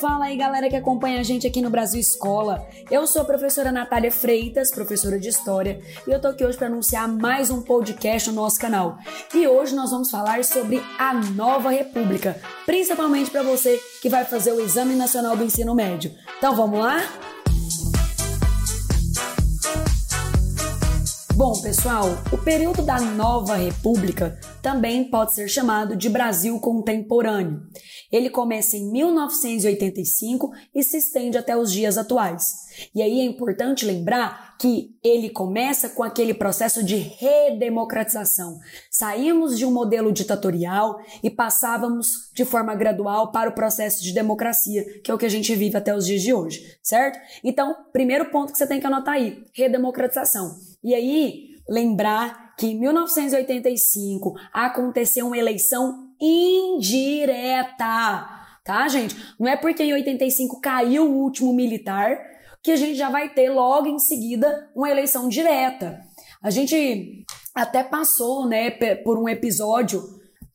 Fala aí, galera que acompanha a gente aqui no Brasil Escola. Eu sou a professora Natália Freitas, professora de História, e eu tô aqui hoje para anunciar mais um podcast no nosso canal. E hoje nós vamos falar sobre a Nova República, principalmente para você que vai fazer o Exame Nacional do Ensino Médio. Então vamos lá? Bom, pessoal, o período da Nova República também pode ser chamado de Brasil contemporâneo. Ele começa em 1985 e se estende até os dias atuais. E aí é importante lembrar que ele começa com aquele processo de redemocratização. Saímos de um modelo ditatorial e passávamos de forma gradual para o processo de democracia, que é o que a gente vive até os dias de hoje, certo? Então, primeiro ponto que você tem que anotar aí: redemocratização. E aí, lembrar que em 1985 aconteceu uma eleição indireta, tá, gente? Não é porque em 85 caiu o último militar que a gente já vai ter logo em seguida uma eleição direta. A gente até passou, né, por um episódio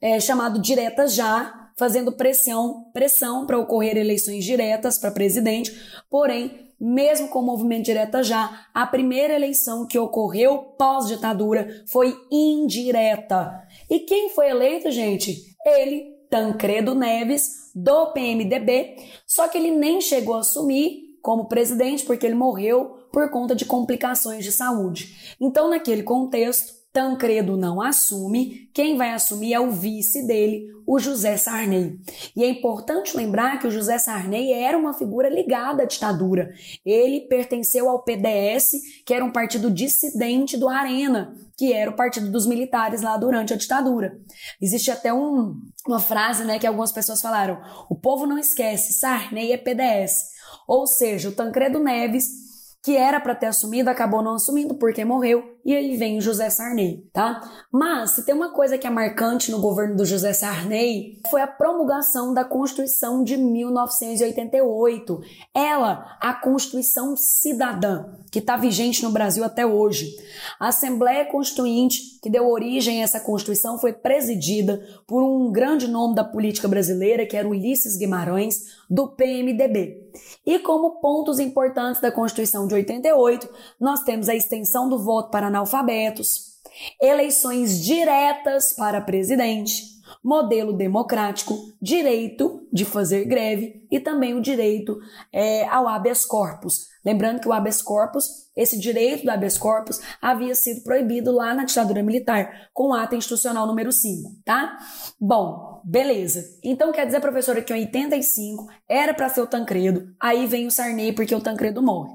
é, chamado Diretas Já, fazendo pressão, pressão para ocorrer eleições diretas para presidente, porém mesmo com o movimento direta já, a primeira eleição que ocorreu pós-ditadura foi indireta. E quem foi eleito, gente? Ele, Tancredo Neves, do PMDB, só que ele nem chegou a assumir como presidente porque ele morreu por conta de complicações de saúde. Então, naquele contexto, Tancredo não assume, quem vai assumir é o vice dele, o José Sarney. E é importante lembrar que o José Sarney era uma figura ligada à ditadura. Ele pertenceu ao PDS, que era um partido dissidente do Arena, que era o partido dos militares lá durante a ditadura. Existe até um, uma frase né, que algumas pessoas falaram: o povo não esquece, Sarney é PDS. Ou seja, o Tancredo Neves que era para ter assumido, acabou não assumindo porque morreu, e aí vem o José Sarney, tá? Mas se tem uma coisa que é marcante no governo do José Sarney, foi a promulgação da Constituição de 1988. Ela, a Constituição Cidadã, que está vigente no Brasil até hoje. A Assembleia Constituinte, que deu origem a essa Constituição, foi presidida por um grande nome da política brasileira, que era Ulisses Guimarães, do PMDB. E como pontos importantes da Constituição de 88, nós temos a extensão do voto para analfabetos, eleições diretas para presidente, modelo democrático, direito de fazer greve e também o direito é, ao habeas corpus. Lembrando que o habeas corpus, esse direito do habeas corpus, havia sido proibido lá na ditadura militar, com o ato institucional número 5, tá? Bom, beleza. Então quer dizer, professora, que em 85 era para ser o Tancredo, aí vem o Sarney porque o Tancredo morre.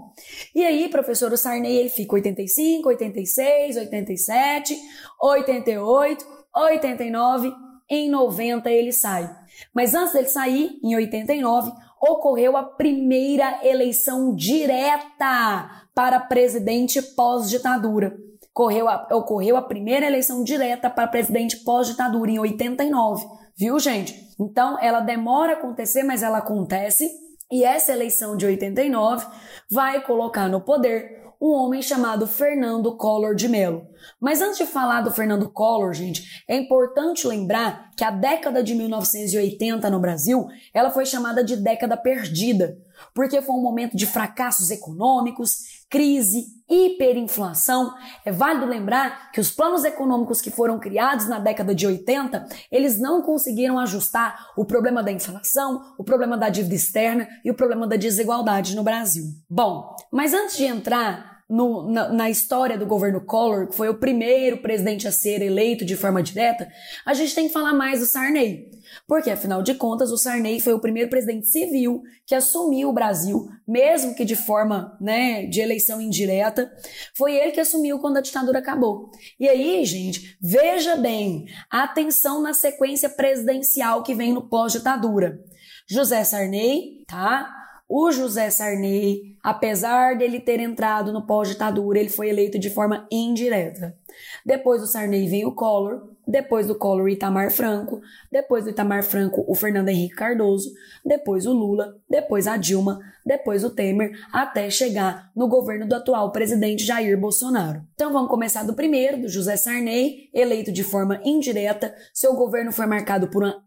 E aí, professor, o Sarney ele fica 85, 86, 87, 88, 89, em 90 ele sai. Mas antes dele sair, em 89, ocorreu a primeira eleição direta para presidente pós-ditadura. Ocorreu a, primeira eleição direta para presidente pós-ditadura em 89. Viu, gente? Então, ela demora a acontecer, mas ela acontece. E essa eleição de 89 vai colocar no poder um homem chamado Fernando Collor de Mello. Mas antes de falar do Fernando Collor, gente, é importante lembrar que a década de 1980 no Brasil, ela foi chamada de década perdida, porque foi um momento de fracassos econômicos, crise, hiperinflação. É válido lembrar que os planos econômicos que foram criados na década de 80, eles não conseguiram ajustar o problema da inflação, o problema da dívida externa e o problema da desigualdade no Brasil. Bom, mas antes de entrar no, na, na, história do governo Collor, que foi o primeiro presidente a ser eleito de forma direta, a gente tem que falar mais do Sarney. Porque, afinal de contas, o Sarney foi o primeiro presidente civil que assumiu o Brasil, mesmo que de forma né, de eleição indireta. Foi ele que assumiu quando a ditadura acabou. E aí, gente, veja bem, atenção na sequência presidencial que vem no pós-ditadura. José Sarney, tá? O José Sarney, apesar dele ter entrado no pós-ditadura, ele foi eleito de forma indireta. Depois do Sarney vem o Collor, depois do Collor Itamar Franco, depois do Itamar Franco o Fernando Henrique Cardoso, depois o Lula, depois a Dilma, depois o Temer, até chegar no governo do atual presidente Jair Bolsonaro. Então vamos começar do primeiro, do José Sarney, eleito de forma indireta. Seu governo foi marcado por uma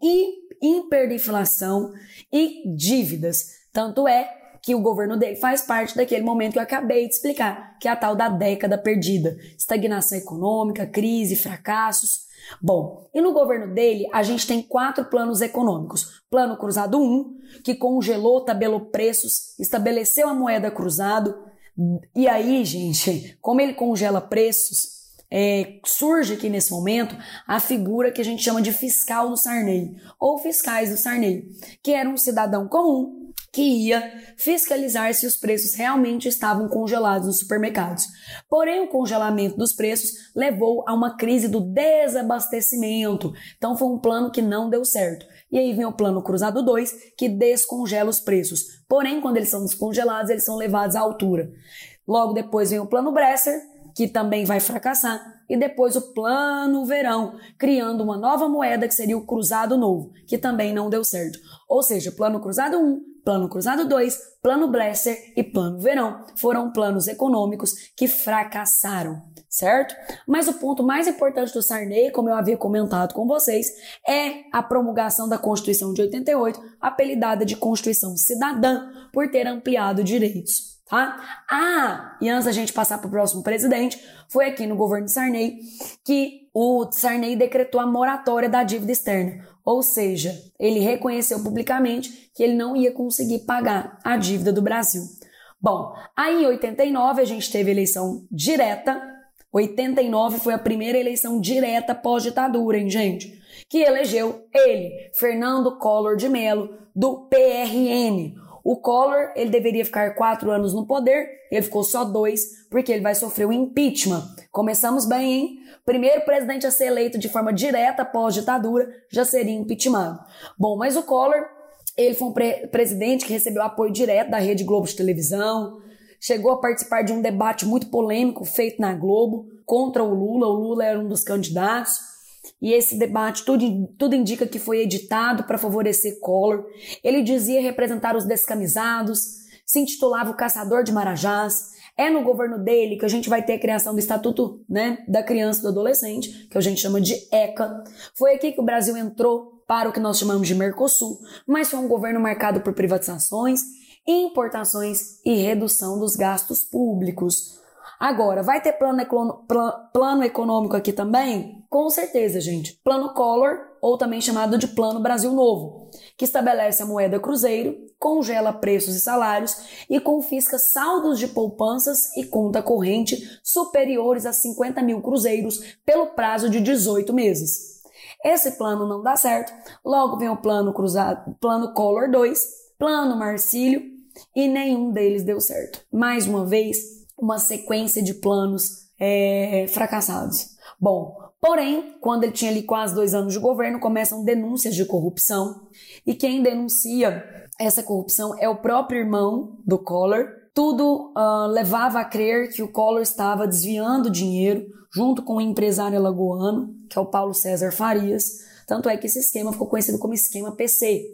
hiperinflação e dívidas. Tanto é que o governo dele faz parte daquele momento que eu acabei de explicar, que é a tal da década perdida. Estagnação econômica, crise, fracassos. Bom, e no governo dele, a gente tem quatro planos econômicos. Plano Cruzado 1, que congelou, tabelou preços, estabeleceu a moeda cruzado. E aí, gente, como ele congela preços, é, surge aqui nesse momento a figura que a gente chama de fiscal do Sarney, ou fiscais do Sarney, que era um cidadão comum que ia fiscalizar se os preços realmente estavam congelados nos supermercados. Porém, o congelamento dos preços levou a uma crise do desabastecimento. Então, foi um plano que não deu certo. E aí vem o plano Cruzado 2, que descongela os preços. Porém, quando eles são descongelados, eles são levados à altura. Logo depois vem o plano Bresser, que também vai fracassar, e depois o plano verão, criando uma nova moeda que seria o cruzado novo, que também não deu certo. Ou seja, plano cruzado 1, plano cruzado 2, plano Bresser e plano verão foram planos econômicos que fracassaram, certo? Mas o ponto mais importante do Sarney, como eu havia comentado com vocês, é a promulgação da Constituição de 88, apelidada de Constituição Cidadã, por ter ampliado direitos. Tá? Ah, e antes da gente passar para o próximo presidente, foi aqui no governo Sarney que o Sarney decretou a moratória da dívida externa. Ou seja, ele reconheceu publicamente que ele não ia conseguir pagar a dívida do Brasil. Bom, aí em 89 a gente teve eleição direta. 89 foi a primeira eleição direta pós-ditadura, hein, gente? Que elegeu ele, Fernando Collor de Mello, do PRN, o Collor, ele deveria ficar quatro anos no poder, ele ficou só dois, porque ele vai sofrer o impeachment. Começamos bem, hein? Primeiro presidente a ser eleito de forma direta após ditadura já seria impeachmentado. Bom, mas o Collor, ele foi um pre presidente que recebeu apoio direto da Rede Globo de televisão, chegou a participar de um debate muito polêmico feito na Globo contra o Lula. O Lula era um dos candidatos. E esse debate tudo, tudo indica que foi editado para favorecer Collor. Ele dizia representar os descamisados, se intitulava o Caçador de Marajás. É no governo dele que a gente vai ter a criação do Estatuto né, da Criança e do Adolescente, que a gente chama de ECA. Foi aqui que o Brasil entrou para o que nós chamamos de Mercosul, mas foi um governo marcado por privatizações, importações e redução dos gastos públicos. Agora, vai ter plano, plano econômico aqui também? Com certeza, gente. Plano Collor, ou também chamado de Plano Brasil Novo, que estabelece a moeda cruzeiro, congela preços e salários e confisca saldos de poupanças e conta corrente superiores a 50 mil cruzeiros pelo prazo de 18 meses. Esse plano não dá certo, logo vem o plano cruzado, plano Collor 2, plano Marcílio, e nenhum deles deu certo. Mais uma vez, uma sequência de planos é, fracassados. Bom, porém, quando ele tinha ali quase dois anos de governo, começam denúncias de corrupção e quem denuncia essa corrupção é o próprio irmão do Collor. Tudo uh, levava a crer que o Collor estava desviando dinheiro junto com o empresário alagoano, que é o Paulo César Farias, tanto é que esse esquema ficou conhecido como esquema PC.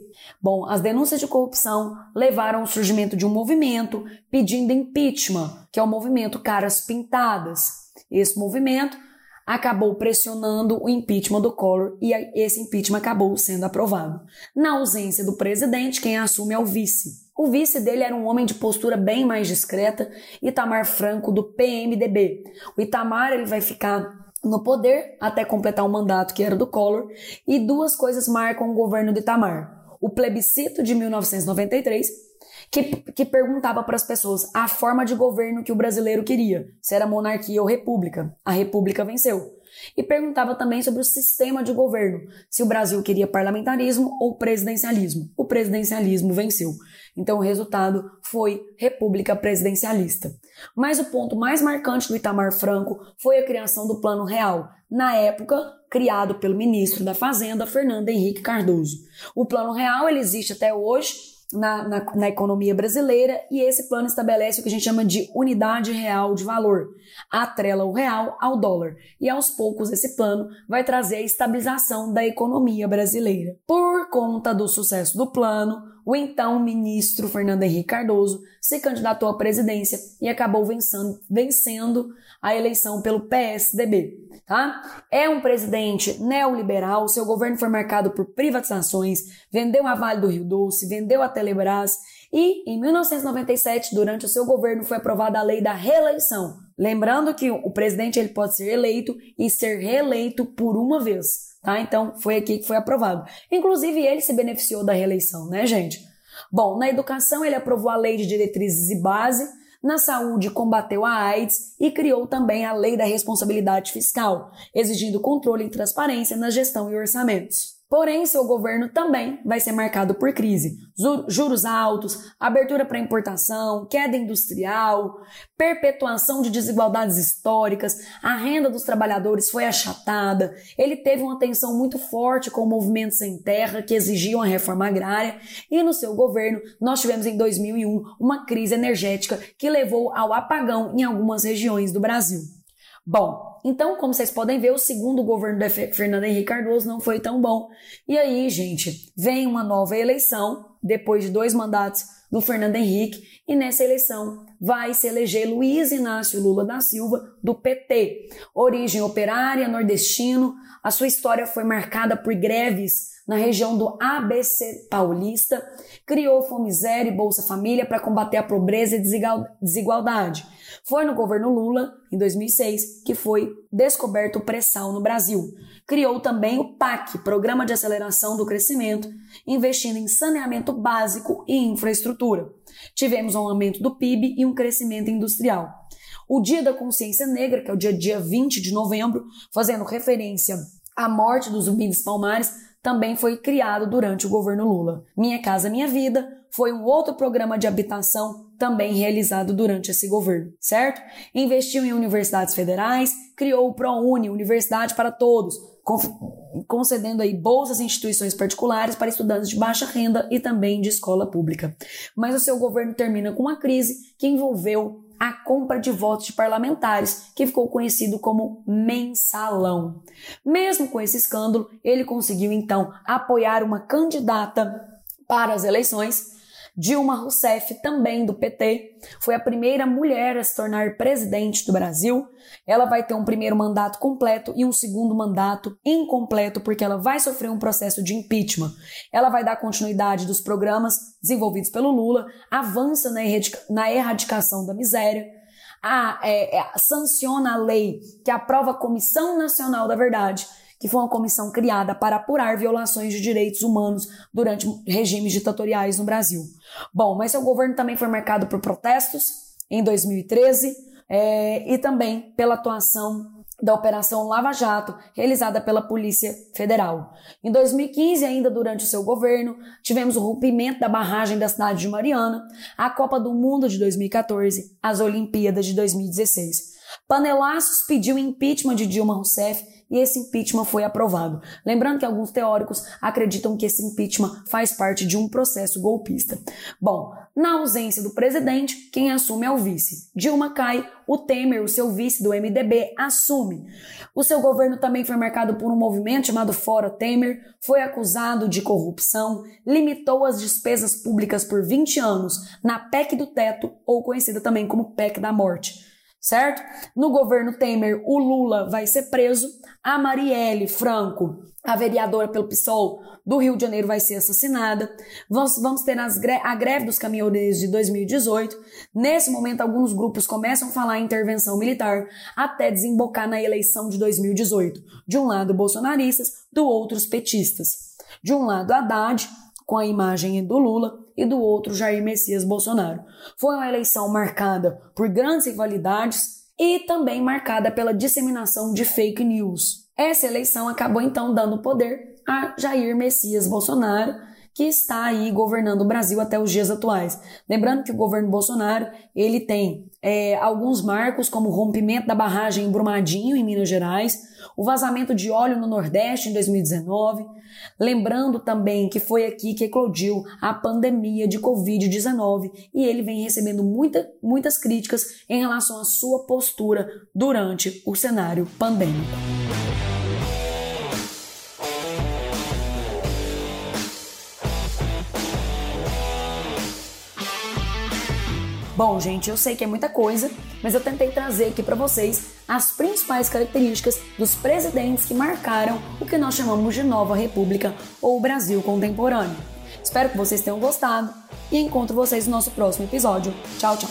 Bom, as denúncias de corrupção levaram ao surgimento de um movimento pedindo impeachment, que é o movimento Caras Pintadas. Esse movimento acabou pressionando o impeachment do Collor e esse impeachment acabou sendo aprovado. Na ausência do presidente, quem assume é o vice. O vice dele era um homem de postura bem mais discreta, Itamar Franco, do PMDB. O Itamar ele vai ficar no poder até completar o mandato que era do Collor, e duas coisas marcam o governo de Itamar. O plebiscito de 1993, que, que perguntava para as pessoas a forma de governo que o brasileiro queria, se era monarquia ou república. A república venceu e perguntava também sobre o sistema de governo, se o Brasil queria parlamentarismo ou presidencialismo. O presidencialismo venceu. Então o resultado foi República Presidencialista. Mas o ponto mais marcante do Itamar Franco foi a criação do Plano Real, na época criado pelo ministro da Fazenda, Fernando Henrique Cardoso. O Plano Real ele existe até hoje na, na, na, economia brasileira e esse plano estabelece o que a gente chama de unidade real de valor, atrela o real ao dólar e aos poucos esse plano vai trazer a estabilização da economia brasileira. Por conta do sucesso do plano, o então ministro Fernando Henrique Cardoso se candidatou à presidência e acabou vencendo, vencendo a eleição pelo PSDB. Tá? É um presidente neoliberal, seu governo foi marcado por privatizações, vendeu a Vale do Rio Doce, vendeu a Telebrás e, em 1997, durante o seu governo, foi aprovada a lei da reeleição. Lembrando que o presidente ele pode ser eleito e ser reeleito por uma vez. Tá? Então, foi aqui que foi aprovado. Inclusive, ele se beneficiou da reeleição, né, gente? Bom, na educação, ele aprovou a lei de diretrizes e base, na saúde, combateu a AIDS e criou também a lei da responsabilidade fiscal, exigindo controle e transparência na gestão e orçamentos. Porém, seu governo também vai ser marcado por crise. Juros altos, abertura para importação, queda industrial, perpetuação de desigualdades históricas, a renda dos trabalhadores foi achatada, ele teve uma tensão muito forte com movimentos sem terra que exigiam a reforma agrária, e no seu governo nós tivemos em 2001 uma crise energética que levou ao apagão em algumas regiões do Brasil. Bom, então, como vocês podem ver, o segundo governo do Fernando Henrique Cardoso não foi tão bom. E aí, gente, vem uma nova eleição, depois de dois mandatos do Fernando Henrique, e nessa eleição vai se eleger Luiz Inácio Lula da Silva, do PT. Origem operária, nordestino, a sua história foi marcada por greves na região do ABC Paulista, criou Fome Zero e Bolsa Família para combater a pobreza e desigualdade. Foi no governo Lula, em 2006, que foi descoberto o pré-sal no Brasil. Criou também o PAC, Programa de Aceleração do Crescimento, investindo em saneamento básico e infraestrutura. Tivemos um aumento do PIB e um crescimento industrial. O Dia da Consciência Negra, que é o dia, dia 20 de novembro, fazendo referência à morte dos zumbis palmares, também foi criado durante o governo Lula. Minha Casa Minha Vida foi um outro programa de habitação também realizado durante esse governo, certo? Investiu em universidades federais, criou o ProUni, Universidade para Todos, concedendo aí bolsas em instituições particulares para estudantes de baixa renda e também de escola pública. Mas o seu governo termina com uma crise que envolveu a compra de votos de parlamentares, que ficou conhecido como mensalão. Mesmo com esse escândalo, ele conseguiu então apoiar uma candidata para as eleições Dilma Rousseff, também do PT, foi a primeira mulher a se tornar presidente do Brasil. Ela vai ter um primeiro mandato completo e um segundo mandato incompleto, porque ela vai sofrer um processo de impeachment. Ela vai dar continuidade dos programas desenvolvidos pelo Lula, avança na, erradica na erradicação da miséria, a, é, é, sanciona a lei que aprova a Comissão Nacional da Verdade que foi uma comissão criada para apurar violações de direitos humanos durante regimes ditatoriais no Brasil. Bom, mas seu governo também foi marcado por protestos em 2013 é, e também pela atuação da Operação Lava Jato, realizada pela Polícia Federal. Em 2015, ainda durante o seu governo, tivemos o rompimento da barragem da cidade de Mariana, a Copa do Mundo de 2014, as Olimpíadas de 2016. Panelaços pediu impeachment de Dilma Rousseff e esse impeachment foi aprovado. Lembrando que alguns teóricos acreditam que esse impeachment faz parte de um processo golpista. Bom, na ausência do presidente, quem assume é o vice. Dilma cai, o Temer, o seu vice do MDB, assume. O seu governo também foi marcado por um movimento chamado Fora Temer, foi acusado de corrupção, limitou as despesas públicas por 20 anos na PEC do teto, ou conhecida também como PEC da morte certo? No governo Temer, o Lula vai ser preso, a Marielle Franco, a vereadora pelo PSOL do Rio de Janeiro, vai ser assassinada. Vamos, vamos ter as, a greve dos caminhoneiros de 2018. Nesse momento, alguns grupos começam a falar em intervenção militar até desembocar na eleição de 2018. De um lado, bolsonaristas, do outro, os petistas. De um lado, Haddad, com a imagem do Lula, e do outro Jair Messias Bolsonaro. Foi uma eleição marcada por grandes rivalidades e também marcada pela disseminação de fake news. Essa eleição acabou então dando poder a Jair Messias Bolsonaro, que está aí governando o Brasil até os dias atuais. Lembrando que o governo Bolsonaro ele tem é, alguns marcos, como o rompimento da barragem em Brumadinho, em Minas Gerais, o vazamento de óleo no Nordeste em 2019. Lembrando também que foi aqui que eclodiu a pandemia de Covid-19 e ele vem recebendo muita, muitas críticas em relação à sua postura durante o cenário pandêmico. Bom, gente, eu sei que é muita coisa, mas eu tentei trazer aqui para vocês as principais características dos presidentes que marcaram o que nós chamamos de Nova República ou Brasil contemporâneo. Espero que vocês tenham gostado e encontro vocês no nosso próximo episódio. Tchau, tchau.